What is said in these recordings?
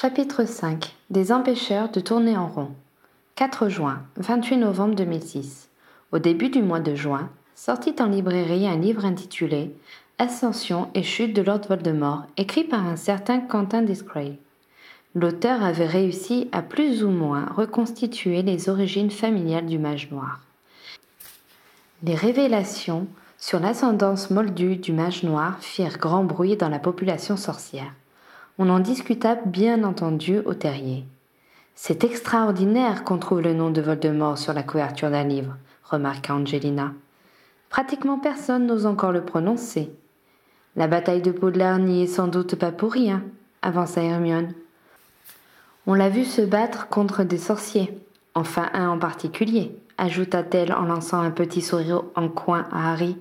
Chapitre 5 Des empêcheurs de tourner en rond. 4 juin, 28 novembre 2006. Au début du mois de juin, sortit en librairie un livre intitulé Ascension et chute de Lord Voldemort, écrit par un certain Quentin Discray. L'auteur avait réussi à plus ou moins reconstituer les origines familiales du mage noir. Les révélations sur l'ascendance moldue du mage noir firent grand bruit dans la population sorcière. On en discuta bien entendu au terrier. C'est extraordinaire qu'on trouve le nom de Voldemort sur la couverture d'un livre, remarqua Angelina. Pratiquement personne n'ose encore le prononcer. La bataille de Poudlard n'y est sans doute pas pour rien, avança Hermione. On l'a vu se battre contre des sorciers, enfin un en particulier, ajouta-t-elle en lançant un petit sourire en coin à Harry,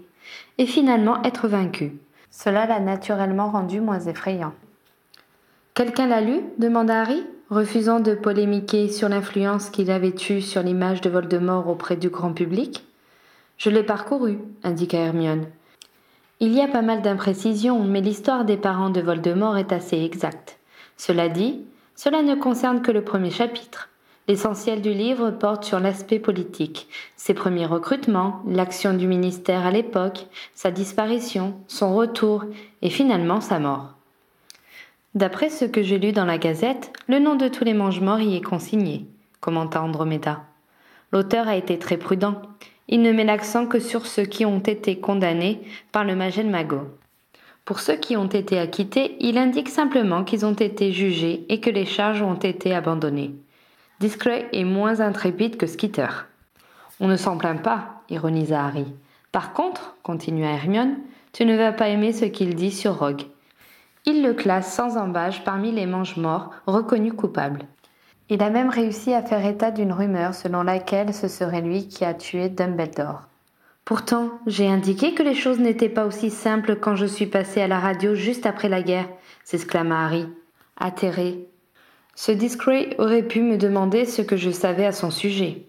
et finalement être vaincu. Cela l'a naturellement rendu moins effrayant. Quelqu'un l'a lu demanda Harry, refusant de polémiquer sur l'influence qu'il avait eue sur l'image de Voldemort auprès du grand public. Je l'ai parcouru, indiqua Hermione. Il y a pas mal d'imprécisions, mais l'histoire des parents de Voldemort est assez exacte. Cela dit, cela ne concerne que le premier chapitre. L'essentiel du livre porte sur l'aspect politique, ses premiers recrutements, l'action du ministère à l'époque, sa disparition, son retour et finalement sa mort. D'après ce que j'ai lu dans la Gazette, le nom de tous les mange-morts y est consigné, commenta Andromeda. L'auteur a été très prudent. Il ne met l'accent que sur ceux qui ont été condamnés par le Magel Mago. Pour ceux qui ont été acquittés, il indique simplement qu'ils ont été jugés et que les charges ont été abandonnées. Discret est moins intrépide que Skitter. On ne s'en plaint pas, ironisa Harry. Par contre, continua Hermione, tu ne vas pas aimer ce qu'il dit sur Rogue. Il le classe sans embâche parmi les mange-morts reconnus coupables. Il a même réussi à faire état d'une rumeur selon laquelle ce serait lui qui a tué Dumbledore. Pourtant, j'ai indiqué que les choses n'étaient pas aussi simples quand je suis passé à la radio juste après la guerre, s'exclama Harry, atterré. Ce Discray aurait pu me demander ce que je savais à son sujet.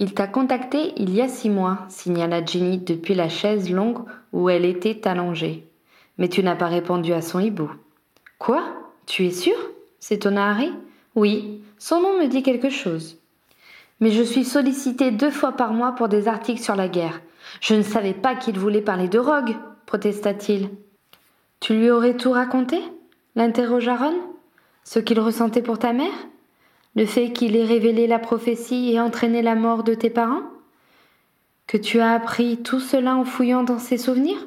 Il t'a contacté il y a six mois, signala Ginny depuis la chaise longue où elle était allongée. Mais tu n'as pas répondu à son hibou. Quoi? Tu es sûr? S'étonna Harry. Oui, son nom me dit quelque chose. Mais je suis sollicité deux fois par mois pour des articles sur la guerre. Je ne savais pas qu'il voulait parler de Rogue, protesta-t-il. Tu lui aurais tout raconté? l'interrogea Ron. Ce qu'il ressentait pour ta mère? Le fait qu'il ait révélé la prophétie et entraîné la mort de tes parents? Que tu as appris tout cela en fouillant dans ses souvenirs?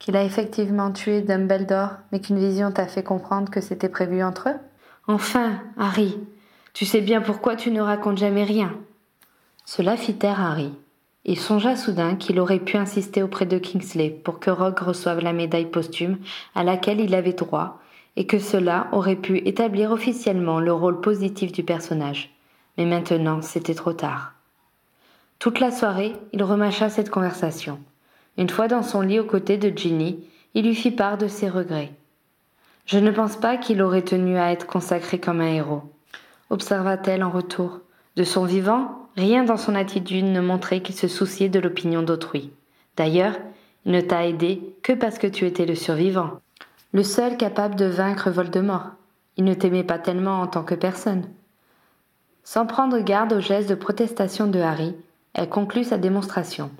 Qu'il a effectivement tué Dumbledore, mais qu'une vision t'a fait comprendre que c'était prévu entre eux? Enfin, Harry, tu sais bien pourquoi tu ne racontes jamais rien. Cela fit taire Harry. Il songea soudain qu'il aurait pu insister auprès de Kingsley pour que Rogue reçoive la médaille posthume à laquelle il avait droit, et que cela aurait pu établir officiellement le rôle positif du personnage. Mais maintenant, c'était trop tard. Toute la soirée, il remâcha cette conversation. Une fois dans son lit aux côtés de Ginny, il lui fit part de ses regrets. Je ne pense pas qu'il aurait tenu à être consacré comme un héros, observa-t-elle en retour. De son vivant, rien dans son attitude ne montrait qu'il se souciait de l'opinion d'autrui. D'ailleurs, il ne t'a aidé que parce que tu étais le survivant, le seul capable de vaincre Voldemort. Il ne t'aimait pas tellement en tant que personne. Sans prendre garde aux gestes de protestation de Harry, elle conclut sa démonstration.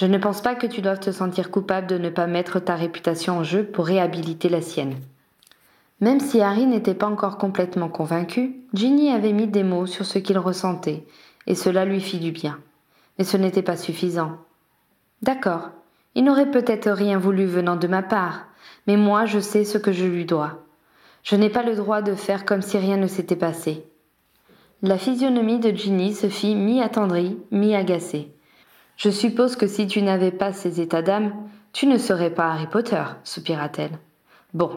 Je ne pense pas que tu doives te sentir coupable de ne pas mettre ta réputation en jeu pour réhabiliter la sienne. Même si Harry n'était pas encore complètement convaincu, Ginny avait mis des mots sur ce qu'il ressentait, et cela lui fit du bien. Mais ce n'était pas suffisant. D'accord, il n'aurait peut-être rien voulu venant de ma part, mais moi je sais ce que je lui dois. Je n'ai pas le droit de faire comme si rien ne s'était passé. La physionomie de Ginny se fit mi-attendrie, mi-agacée. Je suppose que si tu n'avais pas ces états d'âme, tu ne serais pas Harry Potter, soupira-t-elle. Bon.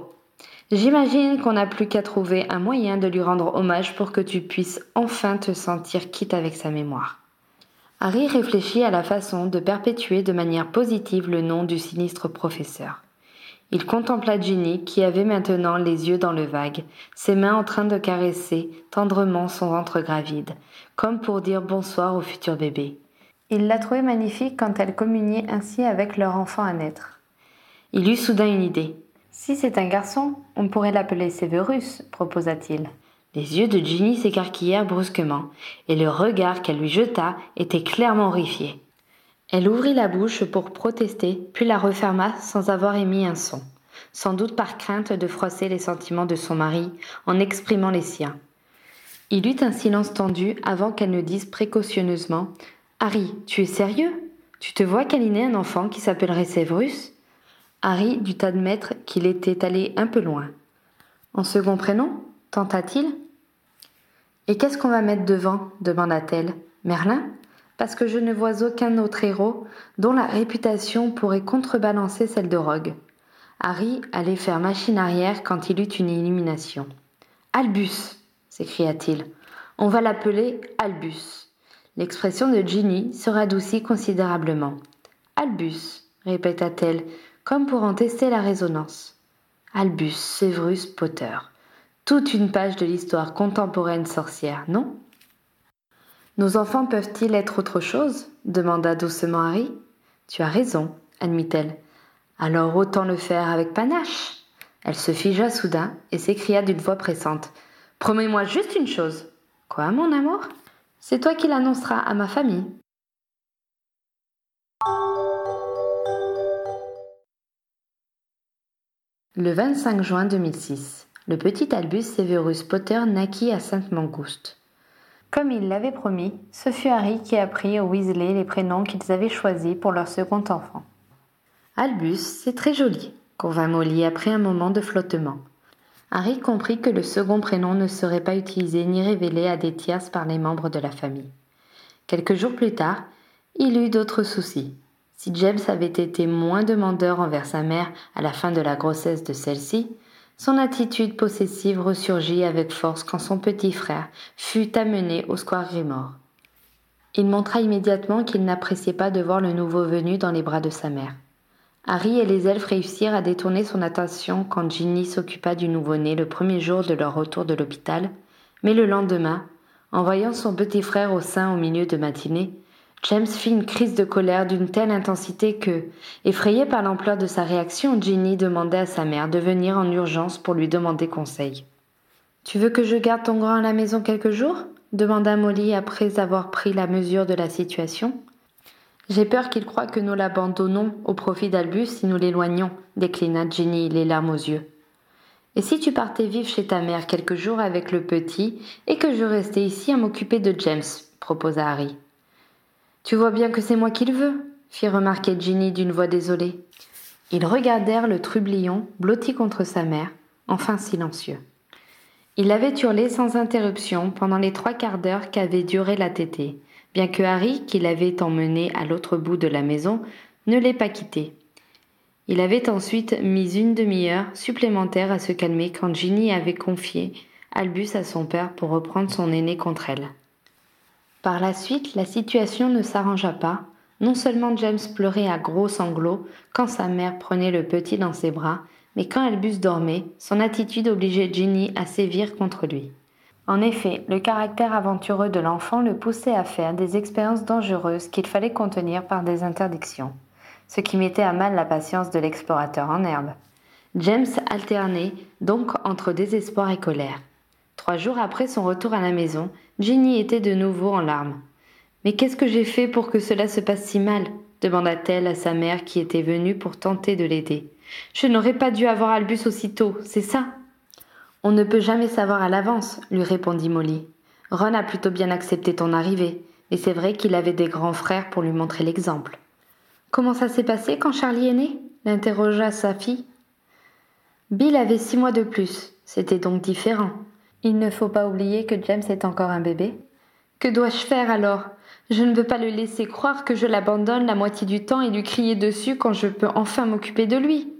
J'imagine qu'on n'a plus qu'à trouver un moyen de lui rendre hommage pour que tu puisses enfin te sentir quitte avec sa mémoire. Harry réfléchit à la façon de perpétuer de manière positive le nom du sinistre professeur. Il contempla Ginny qui avait maintenant les yeux dans le vague, ses mains en train de caresser tendrement son ventre gravide, comme pour dire bonsoir au futur bébé. Il la trouvait magnifique quand elle communiait ainsi avec leur enfant à naître. Il eut soudain une idée. Si c'est un garçon, on pourrait l'appeler Severus, proposa-t-il. Les yeux de Ginny s'écarquillèrent brusquement, et le regard qu'elle lui jeta était clairement horrifié. Elle ouvrit la bouche pour protester, puis la referma sans avoir émis un son, sans doute par crainte de froisser les sentiments de son mari en exprimant les siens. Il eut un silence tendu avant qu'elle ne dise précautionneusement Harry, tu es sérieux? Tu te vois câliner un enfant qui s'appellerait Severus? Harry dut admettre qu'il était allé un peu loin. En second prénom tenta-t-il? Et qu'est-ce qu'on va mettre devant? demanda-t-elle. Merlin? Parce que je ne vois aucun autre héros dont la réputation pourrait contrebalancer celle de Rogue. Harry allait faire machine arrière quand il eut une illumination. Albus s'écria-t-il. On va l'appeler Albus. L'expression de Ginny se radoucit considérablement. Albus, répéta-t-elle, comme pour en tester la résonance. Albus Severus Potter. Toute une page de l'histoire contemporaine sorcière, non? Nos enfants peuvent-ils être autre chose? demanda doucement Harry. Tu as raison, admit-elle. Alors autant le faire avec panache. Elle se figea soudain et s'écria d'une voix pressante. Promets-moi juste une chose. Quoi, mon amour? C'est toi qui l'annonceras à ma famille. Le 25 juin 2006, le petit Albus Severus Potter naquit à Sainte-Mangouste. Comme il l'avait promis, ce fut Harry qui apprit aux Weasley les prénoms qu'ils avaient choisis pour leur second enfant. Albus, c'est très joli, convint Molly après un moment de flottement. Harry comprit que le second prénom ne serait pas utilisé ni révélé à des par les membres de la famille. Quelques jours plus tard, il eut d'autres soucis. Si James avait été moins demandeur envers sa mère à la fin de la grossesse de celle-ci, son attitude possessive ressurgit avec force quand son petit frère fut amené au square Grimore. Il montra immédiatement qu'il n'appréciait pas de voir le nouveau venu dans les bras de sa mère. Harry et les elfes réussirent à détourner son attention quand Ginny s'occupa du nouveau-né le premier jour de leur retour de l'hôpital, mais le lendemain, en voyant son petit frère au sein au milieu de matinée, James fit une crise de colère d'une telle intensité que, effrayée par l'ampleur de sa réaction, Ginny demandait à sa mère de venir en urgence pour lui demander conseil. Tu veux que je garde ton grand à la maison quelques jours? demanda Molly après avoir pris la mesure de la situation. J'ai peur qu'il croie que nous l'abandonnons au profit d'Albus si nous l'éloignons, déclina Ginny les larmes aux yeux. Et si tu partais vivre chez ta mère quelques jours avec le petit et que je restais ici à m'occuper de James proposa Harry. Tu vois bien que c'est moi qui le veux, fit remarquer Ginny d'une voix désolée. Ils regardèrent le trublion blotti contre sa mère, enfin silencieux. Il avait hurlé sans interruption pendant les trois quarts d'heure qu'avait duré la tétée, bien que Harry, qui l'avait emmené à l'autre bout de la maison, ne l'ait pas quitté. Il avait ensuite mis une demi-heure supplémentaire à se calmer quand Ginny avait confié Albus à son père pour reprendre son aîné contre elle. Par la suite, la situation ne s'arrangea pas. Non seulement James pleurait à gros sanglots quand sa mère prenait le petit dans ses bras, mais quand Albus dormait, son attitude obligeait Ginny à sévir contre lui. En effet, le caractère aventureux de l'enfant le poussait à faire des expériences dangereuses qu'il fallait contenir par des interdictions, ce qui mettait à mal la patience de l'explorateur en herbe. James alternait donc entre désespoir et colère. Trois jours après son retour à la maison, Jenny était de nouveau en larmes. Mais qu'est-ce que j'ai fait pour que cela se passe si mal? demanda-t-elle à sa mère qui était venue pour tenter de l'aider. Je n'aurais pas dû avoir Albus aussitôt, c'est ça? On ne peut jamais savoir à l'avance, lui répondit Molly. Ron a plutôt bien accepté ton arrivée, et c'est vrai qu'il avait des grands frères pour lui montrer l'exemple. Comment ça s'est passé quand Charlie est né? l'interrogea sa fille. Bill avait six mois de plus, c'était donc différent. Il ne faut pas oublier que James est encore un bébé. Que dois-je faire alors? Je ne veux pas le laisser croire que je l'abandonne la moitié du temps et lui crier dessus quand je peux enfin m'occuper de lui.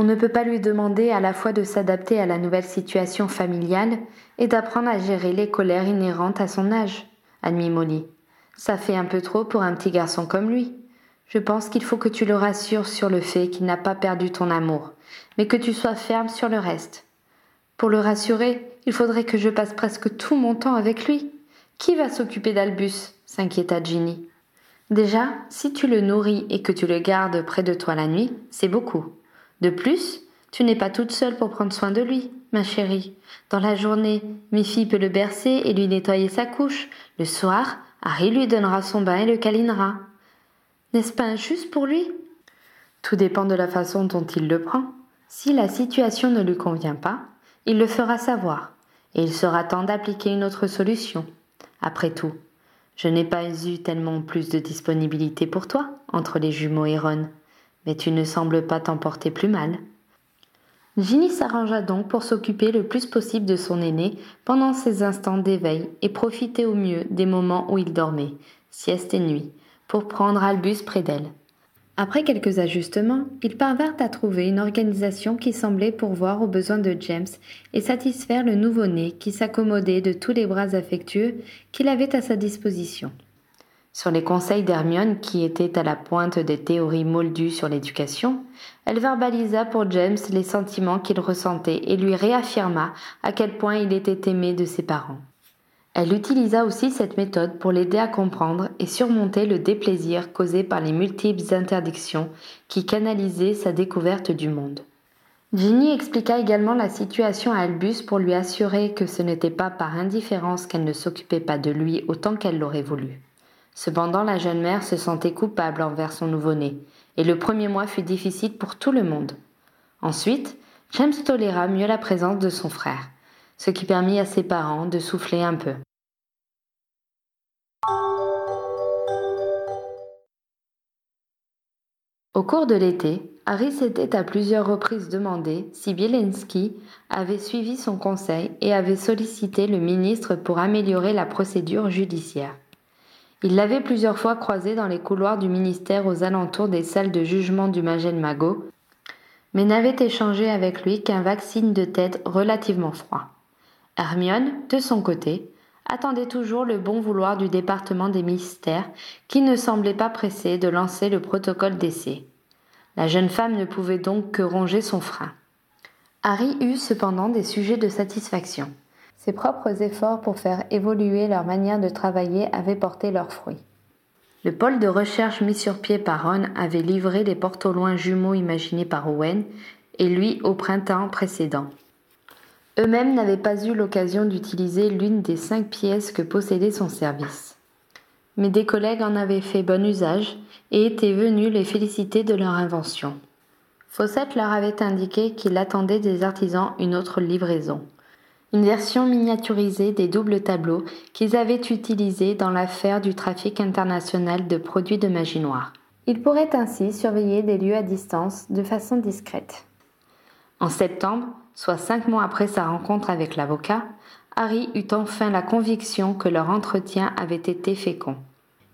On ne peut pas lui demander à la fois de s'adapter à la nouvelle situation familiale et d'apprendre à gérer les colères inhérentes à son âge, admit Molly. Ça fait un peu trop pour un petit garçon comme lui. Je pense qu'il faut que tu le rassures sur le fait qu'il n'a pas perdu ton amour, mais que tu sois ferme sur le reste. Pour le rassurer, il faudrait que je passe presque tout mon temps avec lui. Qui va s'occuper d'Albus? s'inquiéta Ginny. Déjà, si tu le nourris et que tu le gardes près de toi la nuit, c'est beaucoup. De plus, Tu n'es pas toute seule pour prendre soin de lui, ma chérie. Dans la journée, Miffy peut le bercer et lui nettoyer sa couche. Le soir, Harry lui donnera son bain et le câlinera. N'est-ce pas injuste pour lui? Tout dépend de la façon dont il le prend. Si la situation ne lui convient pas, il le fera savoir, et il sera temps d'appliquer une autre solution. Après tout, je n'ai pas eu tellement plus de disponibilité pour toi entre les jumeaux et Ron, mais tu ne sembles pas t'en porter plus mal. Ginny s'arrangea donc pour s'occuper le plus possible de son aîné pendant ses instants d'éveil et profiter au mieux des moments où il dormait, sieste et nuit, pour prendre Albus près d'elle. Après quelques ajustements, ils parvinrent à trouver une organisation qui semblait pourvoir aux besoins de James et satisfaire le nouveau-né qui s'accommodait de tous les bras affectueux qu'il avait à sa disposition. Sur les conseils d'Hermione, qui était à la pointe des théories moldues sur l'éducation, elle verbalisa pour James les sentiments qu'il ressentait et lui réaffirma à quel point il était aimé de ses parents. Elle utilisa aussi cette méthode pour l'aider à comprendre et surmonter le déplaisir causé par les multiples interdictions qui canalisaient sa découverte du monde. Ginny expliqua également la situation à Albus pour lui assurer que ce n'était pas par indifférence qu'elle ne s'occupait pas de lui autant qu'elle l'aurait voulu. Cependant, la jeune mère se sentait coupable envers son nouveau-né, et le premier mois fut difficile pour tout le monde. Ensuite, James toléra mieux la présence de son frère, ce qui permit à ses parents de souffler un peu. Au cours de l'été, Harry s'était à plusieurs reprises demandé si Bielenski avait suivi son conseil et avait sollicité le ministre pour améliorer la procédure judiciaire. Il l'avait plusieurs fois croisé dans les couloirs du ministère aux alentours des salles de jugement du Magel Magot, mais n'avait échangé avec lui qu'un vaccine de tête relativement froid. Hermione, de son côté, attendait toujours le bon vouloir du département des mystères, qui ne semblait pas pressé de lancer le protocole d'essai. La jeune femme ne pouvait donc que ronger son frein. Harry eut cependant des sujets de satisfaction. Ses propres efforts pour faire évoluer leur manière de travailler avaient porté leurs fruits. Le pôle de recherche mis sur pied par Ron avait livré les portes au loin jumeaux imaginés par Owen et lui au printemps précédent. Eux-mêmes n'avaient pas eu l'occasion d'utiliser l'une des cinq pièces que possédait son service. Mais des collègues en avaient fait bon usage et étaient venus les féliciter de leur invention. Fawcett leur avait indiqué qu'il attendait des artisans une autre livraison une version miniaturisée des doubles tableaux qu'ils avaient utilisés dans l'affaire du trafic international de produits de magie noire. Ils pourraient ainsi surveiller des lieux à distance de façon discrète. En septembre, soit cinq mois après sa rencontre avec l'avocat, Harry eut enfin la conviction que leur entretien avait été fécond.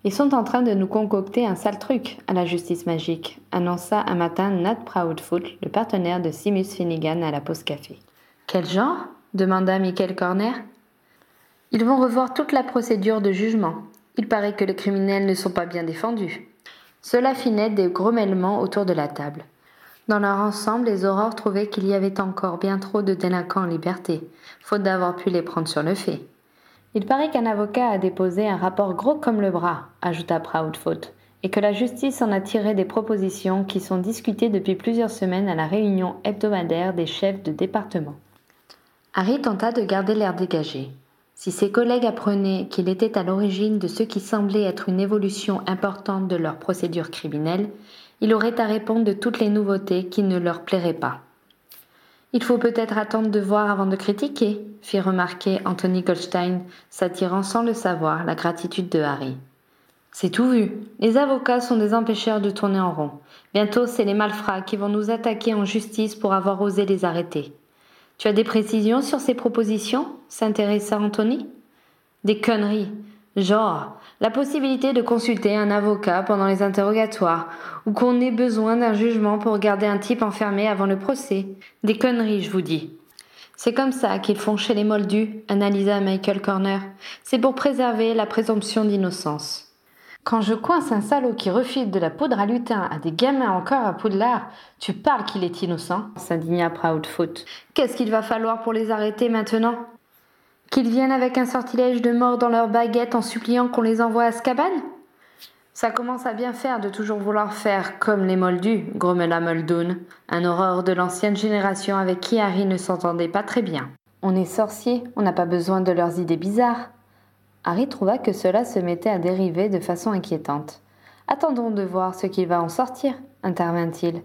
Ils sont en train de nous concocter un sale truc à la justice magique, annonça un matin Nat Proudfoot, le partenaire de Simus Finnegan à la pause café. Quel genre? Demanda Michael Corner. Ils vont revoir toute la procédure de jugement. Il paraît que les criminels ne sont pas bien défendus. Cela naître des grommellements autour de la table. Dans leur ensemble, les aurores trouvaient qu'il y avait encore bien trop de délinquants en liberté, faute d'avoir pu les prendre sur le fait. Il paraît qu'un avocat a déposé un rapport gros comme le bras, ajouta Proudfoot, et que la justice en a tiré des propositions qui sont discutées depuis plusieurs semaines à la réunion hebdomadaire des chefs de département. Harry tenta de garder l'air dégagé. Si ses collègues apprenaient qu'il était à l'origine de ce qui semblait être une évolution importante de leur procédure criminelle, il aurait à répondre de toutes les nouveautés qui ne leur plairaient pas. Il faut peut-être attendre de voir avant de critiquer, fit remarquer Anthony Goldstein, s'attirant sans le savoir la gratitude de Harry. C'est tout vu. Les avocats sont des empêcheurs de tourner en rond. Bientôt, c'est les malfrats qui vont nous attaquer en justice pour avoir osé les arrêter. Tu as des précisions sur ces propositions s'intéressa Anthony? Des conneries. Genre, la possibilité de consulter un avocat pendant les interrogatoires, ou qu'on ait besoin d'un jugement pour garder un type enfermé avant le procès. Des conneries, je vous dis. C'est comme ça qu'ils font chez les moldus, analysa Michael Corner. C'est pour préserver la présomption d'innocence. Quand je coince un salaud qui refile de la poudre à lutin à des gamins encore à Poudlard, tu parles qu'il est innocent s'indigna Proudfoot. Qu'est-ce qu'il va falloir pour les arrêter maintenant? Qu'ils viennent avec un sortilège de mort dans leurs baguettes en suppliant qu'on les envoie à Scaban? Ça commence à bien faire de toujours vouloir faire comme les moldus, grommela Muldoon, un horreur de l'ancienne génération avec qui Harry ne s'entendait pas très bien. On est sorcier, on n'a pas besoin de leurs idées bizarres. Harry trouva que cela se mettait à dériver de façon inquiétante. Attendons de voir ce qu'il va en sortir, intervint-il.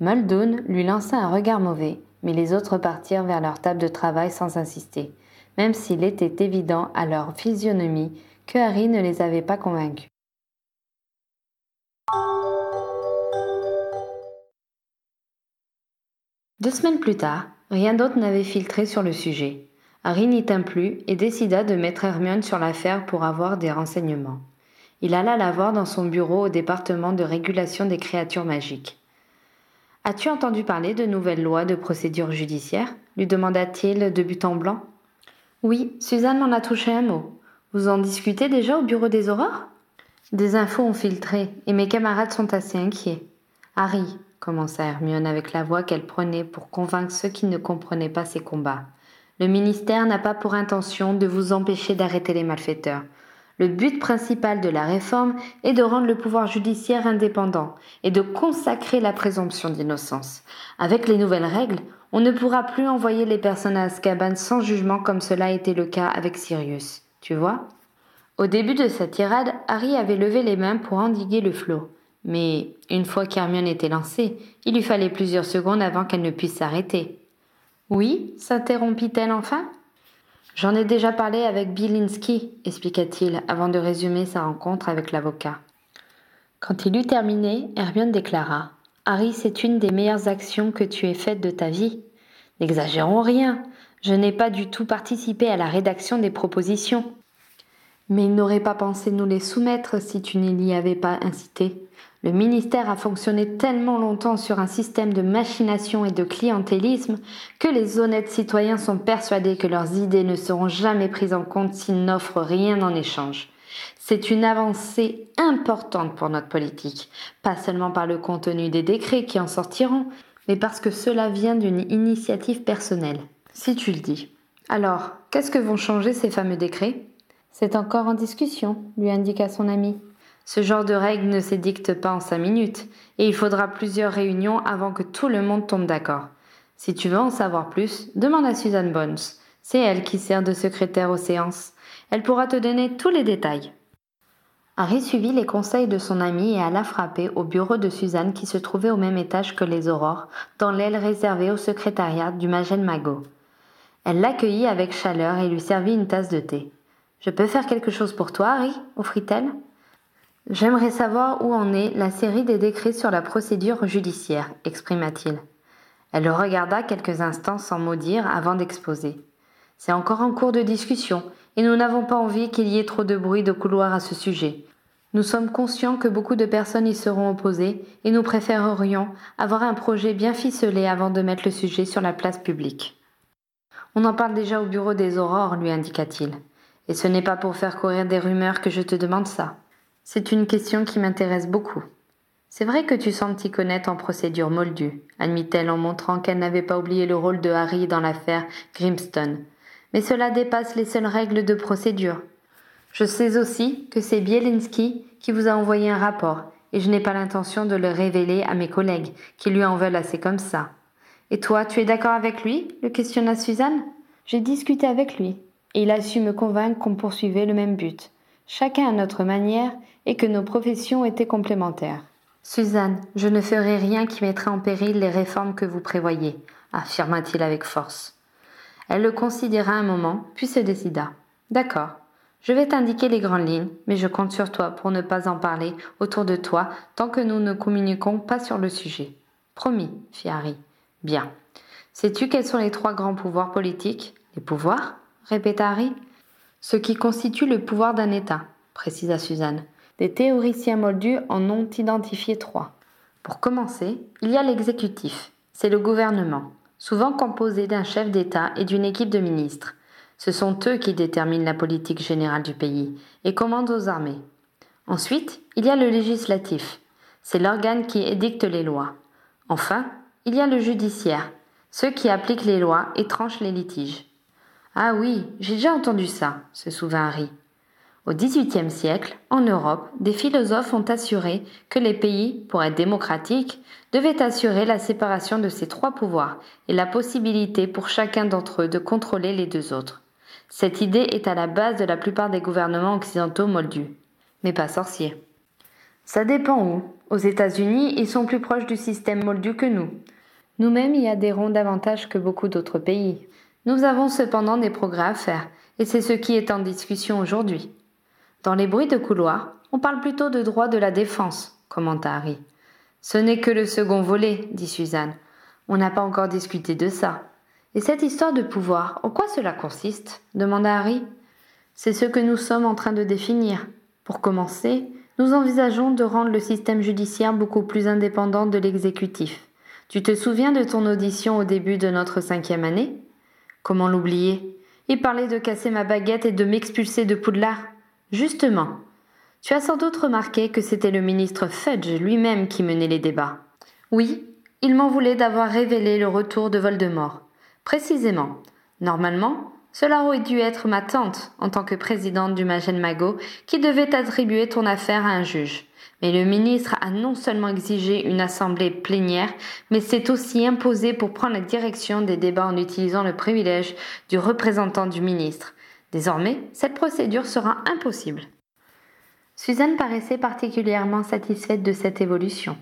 Muldoon lui lança un regard mauvais, mais les autres partirent vers leur table de travail sans insister, même s'il était évident à leur physionomie que Harry ne les avait pas convaincus. Deux semaines plus tard, rien d'autre n'avait filtré sur le sujet. Harry n'y tint plus et décida de mettre Hermione sur l'affaire pour avoir des renseignements. Il alla la voir dans son bureau au département de régulation des créatures magiques. As-tu entendu parler de nouvelles lois de procédure judiciaire? lui demanda-t-il de but en blanc. Oui, Suzanne m'en a touché un mot. Vous en discutez déjà au bureau des aurores? Des infos ont filtré et mes camarades sont assez inquiets. Harry, commença Hermione avec la voix qu'elle prenait pour convaincre ceux qui ne comprenaient pas ses combats. Le ministère n'a pas pour intention de vous empêcher d'arrêter les malfaiteurs. Le but principal de la réforme est de rendre le pouvoir judiciaire indépendant et de consacrer la présomption d'innocence. Avec les nouvelles règles, on ne pourra plus envoyer les personnes à Azkaban sans jugement comme cela a été le cas avec Sirius. Tu vois? Au début de sa tirade, Harry avait levé les mains pour endiguer le flot. Mais une fois qu'Hermione était lancée, il lui fallait plusieurs secondes avant qu'elle ne puisse s'arrêter. Oui s'interrompit-elle enfin? J'en ai déjà parlé avec Bilinski, expliqua-t-il avant de résumer sa rencontre avec l'avocat. Quand il eut terminé, Hermione déclara Harry, c'est une des meilleures actions que tu aies faites de ta vie. N'exagérons rien. Je n'ai pas du tout participé à la rédaction des propositions. Mais il n'aurait pas pensé nous les soumettre si tu n'y avais pas incité. Le ministère a fonctionné tellement longtemps sur un système de machination et de clientélisme que les honnêtes citoyens sont persuadés que leurs idées ne seront jamais prises en compte s'ils n'offrent rien en échange. C'est une avancée importante pour notre politique, pas seulement par le contenu des décrets qui en sortiront, mais parce que cela vient d'une initiative personnelle, si tu le dis. Alors, qu'est-ce que vont changer ces fameux décrets? C'est encore en discussion, lui indiqua son ami. Ce genre de règles ne s'édicte pas en cinq minutes, et il faudra plusieurs réunions avant que tout le monde tombe d'accord. Si tu veux en savoir plus, demande à Suzanne Bones. C'est elle qui sert de secrétaire aux séances. Elle pourra te donner tous les détails. Harry suivit les conseils de son ami et alla frapper au bureau de Suzanne qui se trouvait au même étage que les aurores, dans l'aile réservée au secrétariat du Magel Magot. Elle l'accueillit avec chaleur et lui servit une tasse de thé. Je peux faire quelque chose pour toi, Harry? offrit-elle. J'aimerais savoir où en est la série des décrets sur la procédure judiciaire, exprima-t-il. Elle le regarda quelques instants sans mot dire avant d'exposer. C'est encore en cours de discussion, et nous n'avons pas envie qu'il y ait trop de bruit de couloir à ce sujet. Nous sommes conscients que beaucoup de personnes y seront opposées, et nous préférerions avoir un projet bien ficelé avant de mettre le sujet sur la place publique. On en parle déjà au bureau des aurores, lui indiqua-t-il. Et ce n'est pas pour faire courir des rumeurs que je te demande ça. C'est une question qui m'intéresse beaucoup. C'est vrai que tu sembles t'y connaître en procédure moldue, admit-elle en montrant qu'elle n'avait pas oublié le rôle de Harry dans l'affaire Grimstone. Mais cela dépasse les seules règles de procédure. Je sais aussi que c'est Bielinski qui vous a envoyé un rapport, et je n'ai pas l'intention de le révéler à mes collègues, qui lui en veulent assez comme ça. Et toi, tu es d'accord avec lui le questionna Suzanne? J'ai discuté avec lui, et il a su me convaincre qu'on poursuivait le même but chacun à notre manière, et que nos professions étaient complémentaires. Suzanne, je ne ferai rien qui mettrait en péril les réformes que vous prévoyez, affirma-t-il avec force. Elle le considéra un moment, puis se décida. D'accord. Je vais t'indiquer les grandes lignes, mais je compte sur toi pour ne pas en parler autour de toi tant que nous ne communiquons pas sur le sujet. Promis, fit Harry. Bien. Sais-tu quels sont les trois grands pouvoirs politiques? Les pouvoirs? répéta Harry ce qui constitue le pouvoir d'un État, précisa Suzanne. Des théoriciens moldus en ont identifié trois. Pour commencer, il y a l'exécutif, c'est le gouvernement, souvent composé d'un chef d'État et d'une équipe de ministres. Ce sont eux qui déterminent la politique générale du pays et commandent aux armées. Ensuite, il y a le législatif, c'est l'organe qui édicte les lois. Enfin, il y a le judiciaire, ceux qui appliquent les lois et tranchent les litiges. Ah oui, j'ai déjà entendu ça, se souvint Harry. Au XVIIIe siècle, en Europe, des philosophes ont assuré que les pays, pour être démocratiques, devaient assurer la séparation de ces trois pouvoirs et la possibilité pour chacun d'entre eux de contrôler les deux autres. Cette idée est à la base de la plupart des gouvernements occidentaux moldus, mais pas sorciers. Ça dépend où. Aux États-Unis, ils sont plus proches du système moldu que nous. Nous-mêmes y adhérons davantage que beaucoup d'autres pays. Nous avons cependant des progrès à faire, et c'est ce qui est en discussion aujourd'hui. Dans les bruits de couloir, on parle plutôt de droit de la défense, commenta Harry. Ce n'est que le second volet, dit Suzanne. On n'a pas encore discuté de ça. Et cette histoire de pouvoir, en quoi cela consiste demanda Harry. C'est ce que nous sommes en train de définir. Pour commencer, nous envisageons de rendre le système judiciaire beaucoup plus indépendant de l'exécutif. Tu te souviens de ton audition au début de notre cinquième année? Comment l'oublier? Il parlait de casser ma baguette et de m'expulser de Poudlard? Justement, tu as sans doute remarqué que c'était le ministre Fudge lui-même qui menait les débats. Oui, il m'en voulait d'avoir révélé le retour de Voldemort. Précisément. Normalement, cela aurait dû être ma tante, en tant que présidente du Magen Mago, qui devait attribuer ton affaire à un juge. Mais le ministre a non seulement exigé une assemblée plénière, mais s'est aussi imposé pour prendre la direction des débats en utilisant le privilège du représentant du ministre. Désormais, cette procédure sera impossible. Suzanne paraissait particulièrement satisfaite de cette évolution.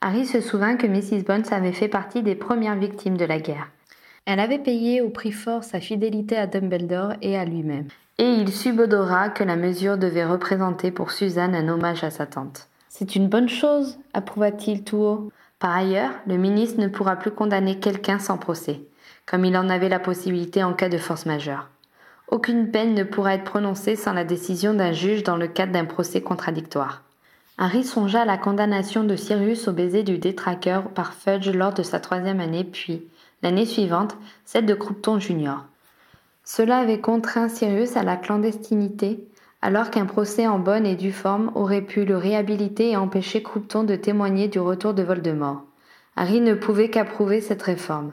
Harry se souvint que Mrs. Bones avait fait partie des premières victimes de la guerre. Elle avait payé au prix fort sa fidélité à Dumbledore et à lui-même. Et il subodora que la mesure devait représenter pour Suzanne un hommage à sa tante. C'est une bonne chose, approuva-t-il tout haut. Par ailleurs, le ministre ne pourra plus condamner quelqu'un sans procès, comme il en avait la possibilité en cas de force majeure. Aucune peine ne pourra être prononcée sans la décision d'un juge dans le cadre d'un procès contradictoire. Harry songea à la condamnation de Sirius au baiser du détraqueur par Fudge lors de sa troisième année, puis, l'année suivante, celle de Croupton Junior. Cela avait contraint Sirius à la clandestinité, alors qu'un procès en bonne et due forme aurait pu le réhabiliter et empêcher Croupton de témoigner du retour de Voldemort. Harry ne pouvait qu'approuver cette réforme.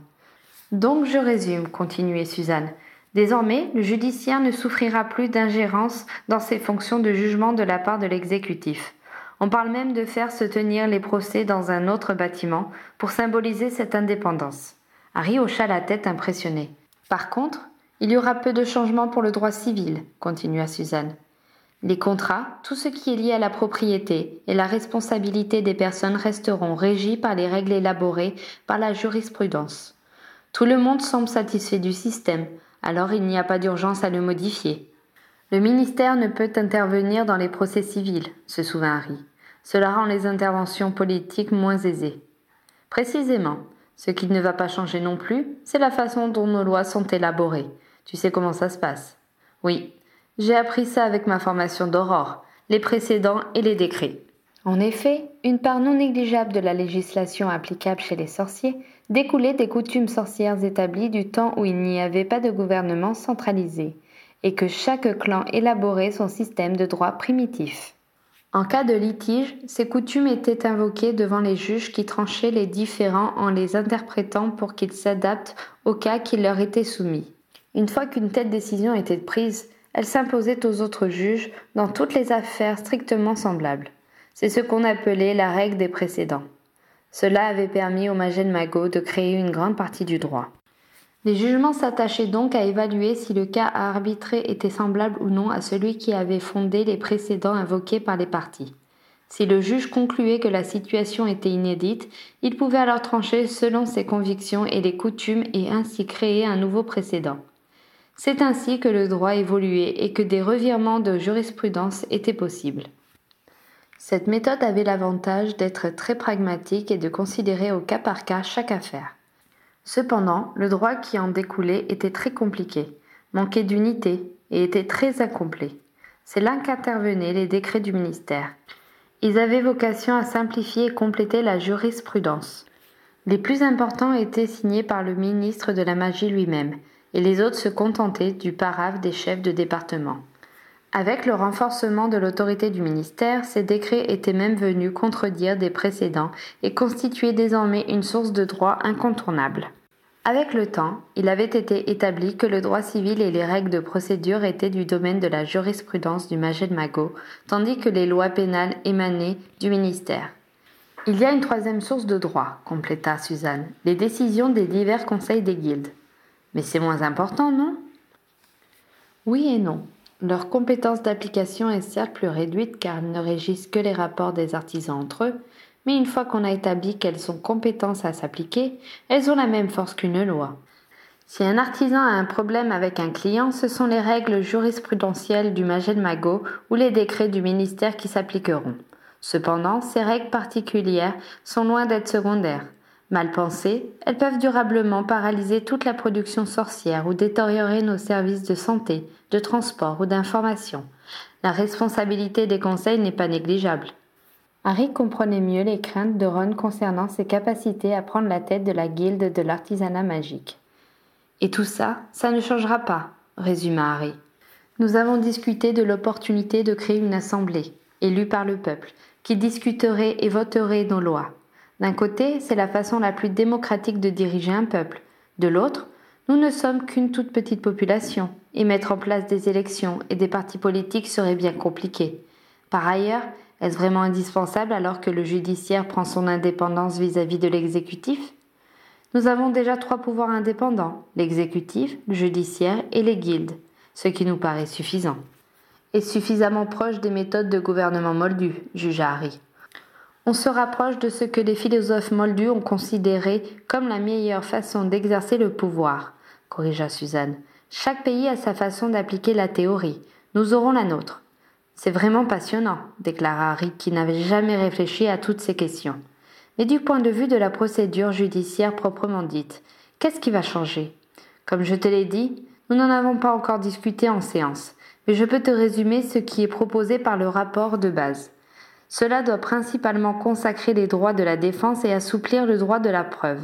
Donc je résume, continuait Suzanne. Désormais, le judiciaire ne souffrira plus d'ingérence dans ses fonctions de jugement de la part de l'exécutif. On parle même de faire se tenir les procès dans un autre bâtiment pour symboliser cette indépendance. Harry hocha la tête impressionné. Par contre, il y aura peu de changements pour le droit civil, continua Suzanne. Les contrats, tout ce qui est lié à la propriété et la responsabilité des personnes resteront régis par les règles élaborées par la jurisprudence. Tout le monde semble satisfait du système, alors il n'y a pas d'urgence à le modifier. Le ministère ne peut intervenir dans les procès civils, se souvint Harry. Cela rend les interventions politiques moins aisées. Précisément, ce qui ne va pas changer non plus, c'est la façon dont nos lois sont élaborées. Tu sais comment ça se passe Oui, j'ai appris ça avec ma formation d'Aurore, les précédents et les décrets. En effet, une part non négligeable de la législation applicable chez les sorciers découlait des coutumes sorcières établies du temps où il n'y avait pas de gouvernement centralisé, et que chaque clan élaborait son système de droit primitif. En cas de litige, ces coutumes étaient invoquées devant les juges qui tranchaient les différends en les interprétant pour qu'ils s'adaptent au cas qui leur était soumis. Une fois qu'une telle décision était prise, elle s'imposait aux autres juges dans toutes les affaires strictement semblables. C'est ce qu'on appelait la règle des précédents. Cela avait permis au Magen Mago de créer une grande partie du droit. Les jugements s'attachaient donc à évaluer si le cas à arbitrer était semblable ou non à celui qui avait fondé les précédents invoqués par les parties. Si le juge concluait que la situation était inédite, il pouvait alors trancher selon ses convictions et les coutumes et ainsi créer un nouveau précédent. C'est ainsi que le droit évoluait et que des revirements de jurisprudence étaient possibles. Cette méthode avait l'avantage d'être très pragmatique et de considérer au cas par cas chaque affaire. Cependant, le droit qui en découlait était très compliqué, manquait d'unité et était très incomplet. C'est là qu'intervenaient les décrets du ministère. Ils avaient vocation à simplifier et compléter la jurisprudence. Les plus importants étaient signés par le ministre de la magie lui-même, et les autres se contentaient du paraphe des chefs de département. Avec le renforcement de l'autorité du ministère, ces décrets étaient même venus contredire des précédents et constituaient désormais une source de droit incontournable. Avec le temps, il avait été établi que le droit civil et les règles de procédure étaient du domaine de la jurisprudence du Magel Mago, tandis que les lois pénales émanaient du ministère. Il y a une troisième source de droit, compléta Suzanne, les décisions des divers conseils des guildes. Mais c'est moins important, non? Oui et non. Leur compétence d'application est certes plus réduite car elles ne régissent que les rapports des artisans entre eux, mais une fois qu'on a établi qu'elles ont compétence à s'appliquer, elles ont la même force qu'une loi. Si un artisan a un problème avec un client, ce sont les règles jurisprudentielles du Magot ou les décrets du ministère qui s'appliqueront. Cependant, ces règles particulières sont loin d'être secondaires. Mal pensées, elles peuvent durablement paralyser toute la production sorcière ou détériorer nos services de santé, de transport ou d'information. La responsabilité des conseils n'est pas négligeable. Harry comprenait mieux les craintes de Ron concernant ses capacités à prendre la tête de la guilde de l'artisanat magique. Et tout ça, ça ne changera pas, résuma Harry. Nous avons discuté de l'opportunité de créer une assemblée, élue par le peuple, qui discuterait et voterait nos lois. D'un côté, c'est la façon la plus démocratique de diriger un peuple. De l'autre, nous ne sommes qu'une toute petite population, et mettre en place des élections et des partis politiques serait bien compliqué. Par ailleurs, est-ce vraiment indispensable alors que le judiciaire prend son indépendance vis-à-vis de l'exécutif? Nous avons déjà trois pouvoirs indépendants, l'exécutif, le judiciaire et les guildes, ce qui nous paraît suffisant. Et suffisamment proche des méthodes de gouvernement moldu, jugea Harry. On se rapproche de ce que les philosophes moldus ont considéré comme la meilleure façon d'exercer le pouvoir, corrigea Suzanne. Chaque pays a sa façon d'appliquer la théorie. Nous aurons la nôtre. C'est vraiment passionnant, déclara Harry, qui n'avait jamais réfléchi à toutes ces questions. Mais du point de vue de la procédure judiciaire proprement dite, qu'est-ce qui va changer? Comme je te l'ai dit, nous n'en avons pas encore discuté en séance, mais je peux te résumer ce qui est proposé par le rapport de base. Cela doit principalement consacrer les droits de la défense et assouplir le droit de la preuve.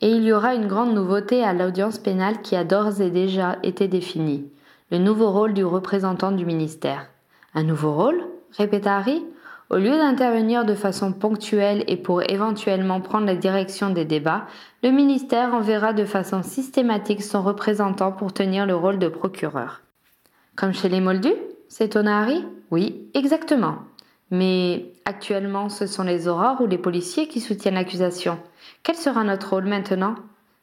Et il y aura une grande nouveauté à l'audience pénale qui a d'ores et déjà été définie, le nouveau rôle du représentant du ministère. Un nouveau rôle? répéta Harry. Au lieu d'intervenir de façon ponctuelle et pour éventuellement prendre la direction des débats, le ministère enverra de façon systématique son représentant pour tenir le rôle de procureur. Comme chez les Moldus? s'étonna Harry. Oui, exactement. Mais actuellement, ce sont les aurores ou les policiers qui soutiennent l'accusation. Quel sera notre rôle maintenant?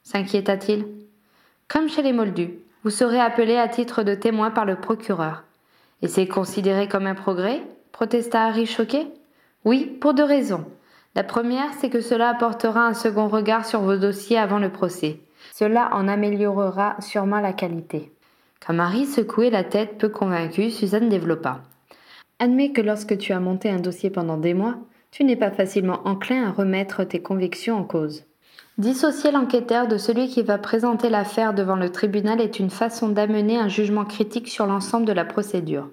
S'inquiéta-t-il. Comme chez les Moldus, vous serez appelé à titre de témoin par le procureur. Et c'est considéré comme un progrès? protesta Harry choqué. Oui, pour deux raisons. La première, c'est que cela apportera un second regard sur vos dossiers avant le procès. Cela en améliorera sûrement la qualité. Comme Harry secouait la tête peu convaincu, Suzanne développa. Admets que lorsque tu as monté un dossier pendant des mois, tu n'es pas facilement enclin à remettre tes convictions en cause. Dissocier l'enquêteur de celui qui va présenter l'affaire devant le tribunal est une façon d'amener un jugement critique sur l'ensemble de la procédure.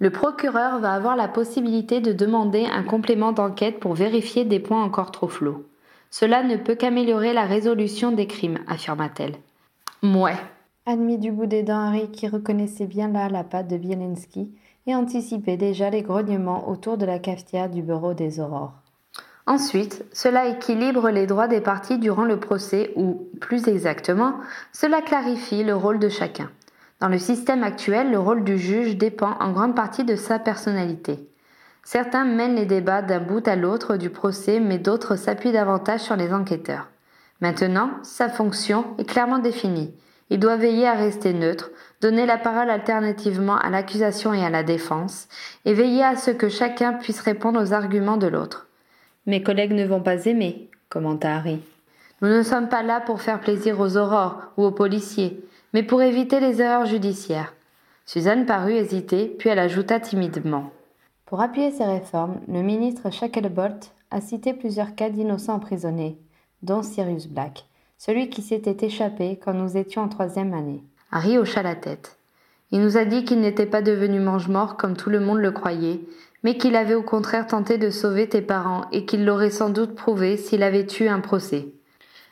Le procureur va avoir la possibilité de demander un complément d'enquête pour vérifier des points encore trop flous. Cela ne peut qu'améliorer la résolution des crimes, affirma-t-elle. Mouais. Admis du bout des dents Harry qui reconnaissait bien là la patte de Bielenski et anticipait déjà les grognements autour de la cafetière du bureau des aurores. Ensuite, cela équilibre les droits des parties durant le procès ou, plus exactement, cela clarifie le rôle de chacun. Dans le système actuel, le rôle du juge dépend en grande partie de sa personnalité. Certains mènent les débats d'un bout à l'autre du procès, mais d'autres s'appuient davantage sur les enquêteurs. Maintenant, sa fonction est clairement définie. Il doit veiller à rester neutre, donner la parole alternativement à l'accusation et à la défense, et veiller à ce que chacun puisse répondre aux arguments de l'autre. Mes collègues ne vont pas aimer, commenta Harry. Nous ne sommes pas là pour faire plaisir aux aurores ou aux policiers, mais pour éviter les erreurs judiciaires. Suzanne parut hésiter, puis elle ajouta timidement. Pour appuyer ces réformes, le ministre Shacklebolt a cité plusieurs cas d'innocents emprisonnés, dont Sirius Black, celui qui s'était échappé quand nous étions en troisième année. Harry hocha la tête. Il nous a dit qu'il n'était pas devenu mange-mort comme tout le monde le croyait, mais qu'il avait au contraire tenté de sauver tes parents et qu'il l'aurait sans doute prouvé s'il avait eu un procès.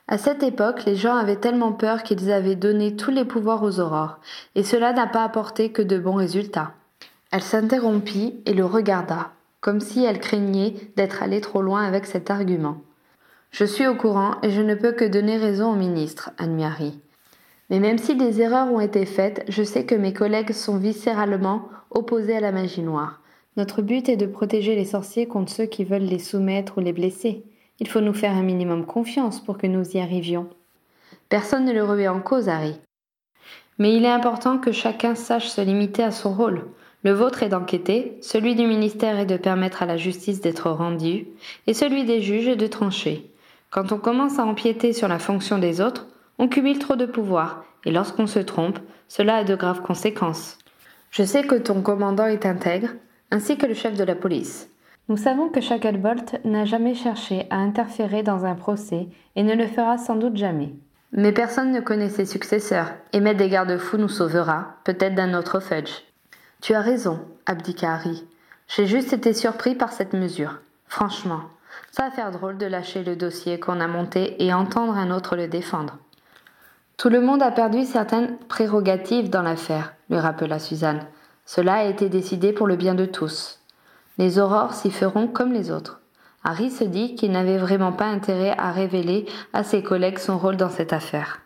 À cette époque, les gens avaient tellement peur qu'ils avaient donné tous les pouvoirs aux aurores, et cela n'a pas apporté que de bons résultats. Elle s'interrompit et le regarda, comme si elle craignait d'être allée trop loin avec cet argument. Je suis au courant et je ne peux que donner raison au ministre, admit Harry. Mais même si des erreurs ont été faites, je sais que mes collègues sont viscéralement opposés à la magie noire. Notre but est de protéger les sorciers contre ceux qui veulent les soumettre ou les blesser. Il faut nous faire un minimum confiance pour que nous y arrivions. Personne ne le remet en cause, Harry. Mais il est important que chacun sache se limiter à son rôle. Le vôtre est d'enquêter, celui du ministère est de permettre à la justice d'être rendue, et celui des juges est de trancher. Quand on commence à empiéter sur la fonction des autres, on cumule trop de pouvoir, et lorsqu'on se trompe, cela a de graves conséquences. Je sais que ton commandant est intègre, ainsi que le chef de la police. Nous savons que Shacklebolt n'a jamais cherché à interférer dans un procès et ne le fera sans doute jamais. Mais personne ne connaît ses successeurs, et mettre des garde-fous nous sauvera, peut-être d'un autre Fudge. Tu as raison, abdiqua Harry. J'ai juste été surpris par cette mesure. Franchement, ça va faire drôle de lâcher le dossier qu'on a monté et entendre un autre le défendre. Tout le monde a perdu certaines prérogatives dans l'affaire, lui rappela Suzanne. Cela a été décidé pour le bien de tous. Les aurores s'y feront comme les autres. Harry se dit qu'il n'avait vraiment pas intérêt à révéler à ses collègues son rôle dans cette affaire.